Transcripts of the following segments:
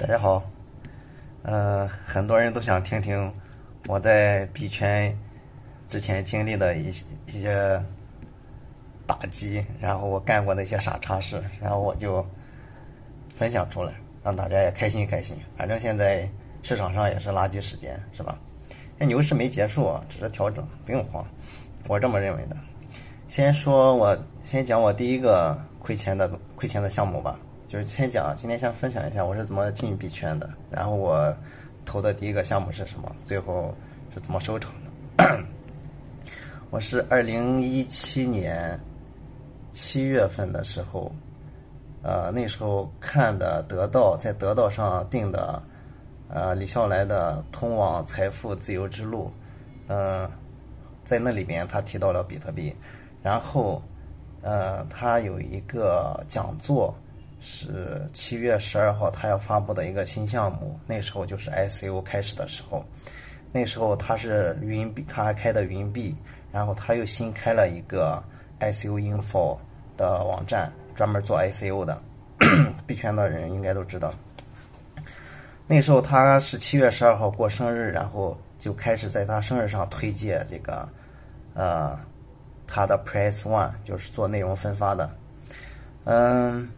大家好，呃，很多人都想听听我在币圈之前经历的一些一些打击，然后我干过的一些傻叉事，然后我就分享出来，让大家也开心开心。反正现在市场上也是垃圾时间，是吧？那牛市没结束，只是调整，不用慌，我这么认为的。先说我先讲我第一个亏钱的亏钱的项目吧。就是先讲，今天先分享一下我是怎么进币圈的，然后我投的第一个项目是什么，最后是怎么收场的。我是二零一七年七月份的时候，呃，那时候看的得到，在得到上订的，呃，李笑来的《通往财富自由之路》，嗯，在那里边他提到了比特币，然后，呃，他有一个讲座。是七月十二号，他要发布的一个新项目。那时候就是 ICO 开始的时候，那时候他是云币，他还开的云币，然后他又新开了一个 ICO Info 的网站，专门做 ICO 的。币圈的人应该都知道。那时候他是七月十二号过生日，然后就开始在他生日上推荐这个，呃，他的 Price One 就是做内容分发的，嗯。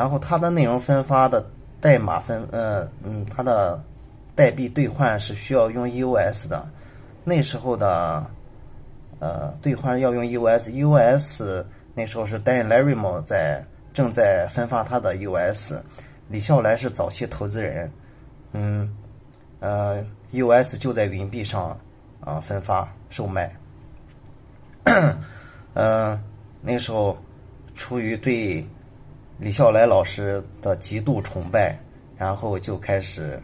然后它的内容分发的代码分，呃，嗯，它的代币兑换是需要用 EOS 的。那时候的，呃，兑换要用 EOS，EOS 那时候是 Dan Larimo 在正在分发他的 EOS，李笑来是早期投资人，嗯，呃，EOS 就在云币上啊分发售卖，嗯，那时候出于对。李笑来老师的极度崇拜，然后就开始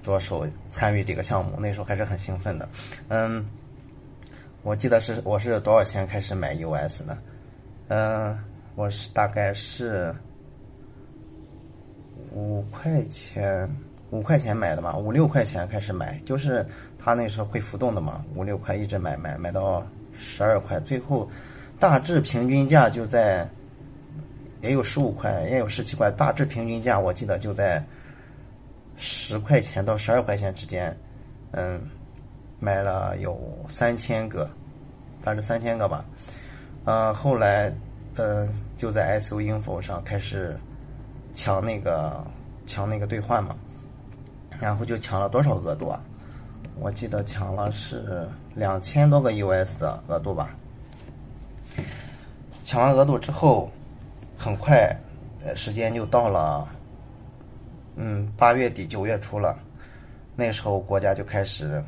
着手参与这个项目。那时候还是很兴奋的。嗯，我记得是我是多少钱开始买 US 的？嗯，我是大概是五块钱，五块钱买的嘛，五六块钱开始买，就是他那时候会浮动的嘛，五六块一直买买买到十二块，最后大致平均价就在。也有十五块，也有十七块，大致平均价我记得就在十块钱到十二块钱之间，嗯，买了有三千个，大致三千个吧，呃，后来呃就在 S O Info 上开始抢那个抢那个兑换嘛，然后就抢了多少额度啊？我记得抢了是两千多个 U S 的额度吧，抢完额度之后。很快，呃，时间就到了，嗯，八月底九月初了。那时候国家就开始，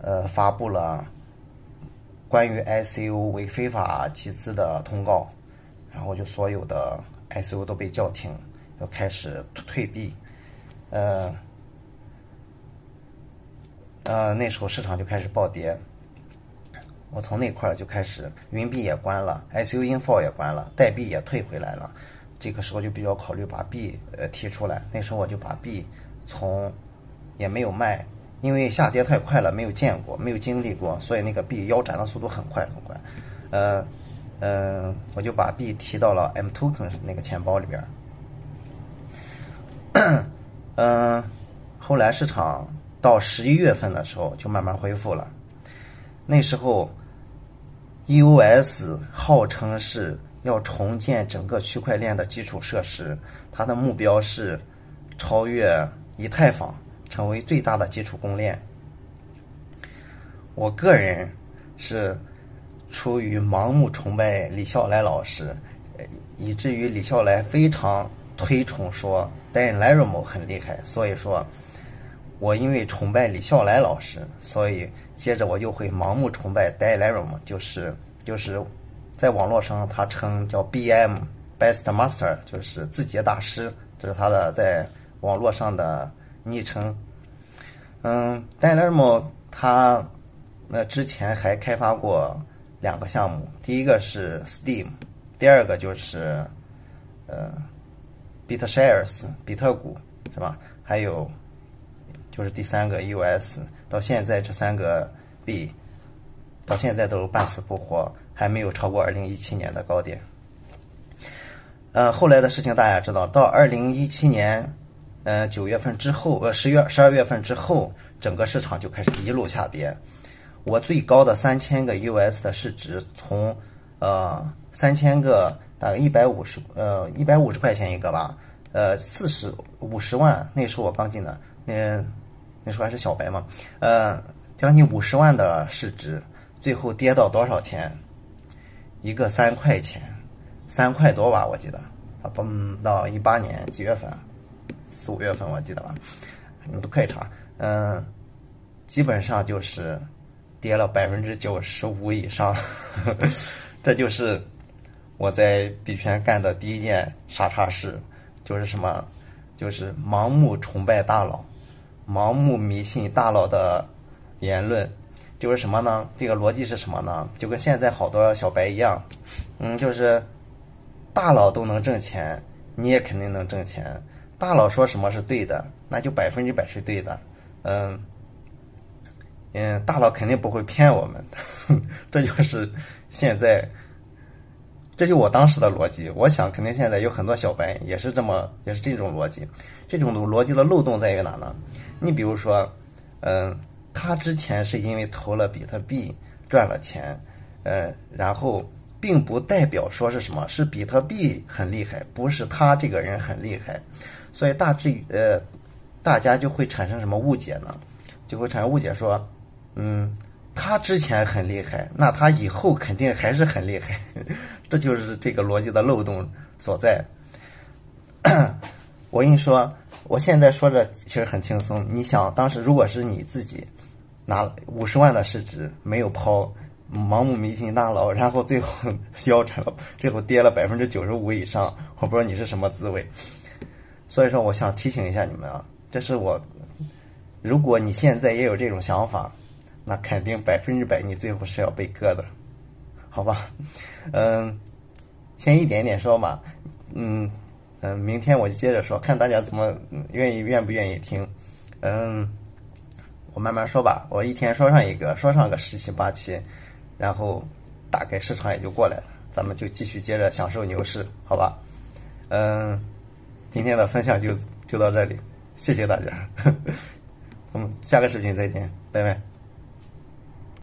呃，发布了关于 ICO 为非法集资的通告，然后就所有的 ICO 都被叫停，要开始退币，呃，呃，那时候市场就开始暴跌。我从那块儿就开始，云币也关了，ICO Info 也关了，代币也退回来了。这个时候就比较考虑把币呃提出来。那时候我就把币从也没有卖，因为下跌太快了，没有见过，没有经历过，所以那个币腰斩的速度很快很快。呃呃，我就把币提到了 M Token 那个钱包里边。嗯，后来市场到十一月份的时候就慢慢恢复了，那时候。EOS 号称是要重建整个区块链的基础设施，它的目标是超越以太坊，成为最大的基础公链。我个人是出于盲目崇拜李笑来老师，以至于李笑来非常推崇说 d a n l a r a m o 很厉害，所以说，我因为崇拜李笑来老师，所以。接着我就会盲目崇拜 d a l a r o m 就是就是在网络上他称叫 BM Best Master，就是字节大师，这是他的在网络上的昵称。嗯 d a l a r o m 他那之前还开发过两个项目，第一个是 Steam，第二个就是呃 BitShares 比特股是吧？还有就是第三个 US。到现在这三个币，到现在都半死不活，还没有超过二零一七年的高点。呃，后来的事情大家知道，到二零一七年，呃九月份之后，呃十月十二月份之后，整个市场就开始一路下跌。我最高的三千个 US 的市值，从呃三千个大概一百五十呃一百五十块钱一个吧，呃四十五十万，那时候我刚进的，那那时候还是小白嘛，呃将近五十万的市值，最后跌到多少钱？一个三块钱。三块多吧，我记得，啊，不到一八年几月份，四五月份我记得吧，你们都可以查，嗯，基本上就是跌了百分之九十五以上，这就是我在币圈干的第一件傻叉事，就是什么，就是盲目崇拜大佬，盲目迷信大佬的言论，就是什么呢？这个逻辑是什么呢？就跟现在好多小白一样，嗯，就是。大佬都能挣钱，你也肯定能挣钱。大佬说什么是对的，那就百分之百是对的。嗯，嗯，大佬肯定不会骗我们的。这就是现在，这就我当时的逻辑。我想，肯定现在有很多小白也是这么，也是这种逻辑。这种逻辑的漏洞在于哪呢？你比如说，嗯，他之前是因为投了比特币赚了钱，嗯，然后。并不代表说是什么，是比特币很厉害，不是他这个人很厉害，所以大致呃，大家就会产生什么误解呢？就会产生误解说，嗯，他之前很厉害，那他以后肯定还是很厉害，这就是这个逻辑的漏洞所在。我跟你说，我现在说着其实很轻松。你想，当时如果是你自己拿五十万的市值没有抛。盲目迷信大佬，然后最后腰斩了，最后跌了百分之九十五以上，我不知道你是什么滋味。所以说，我想提醒一下你们啊，这是我，如果你现在也有这种想法，那肯定百分之百你最后是要被割的，好吧？嗯，先一点点说嘛，嗯嗯，明天我接着说，看大家怎么愿意愿不愿意听，嗯，我慢慢说吧，我一天说上一个，说上个十七八期。然后，大概市场也就过来了，咱们就继续接着享受牛市，好吧？嗯，今天的分享就就到这里，谢谢大家，我们下个视频再见，拜拜。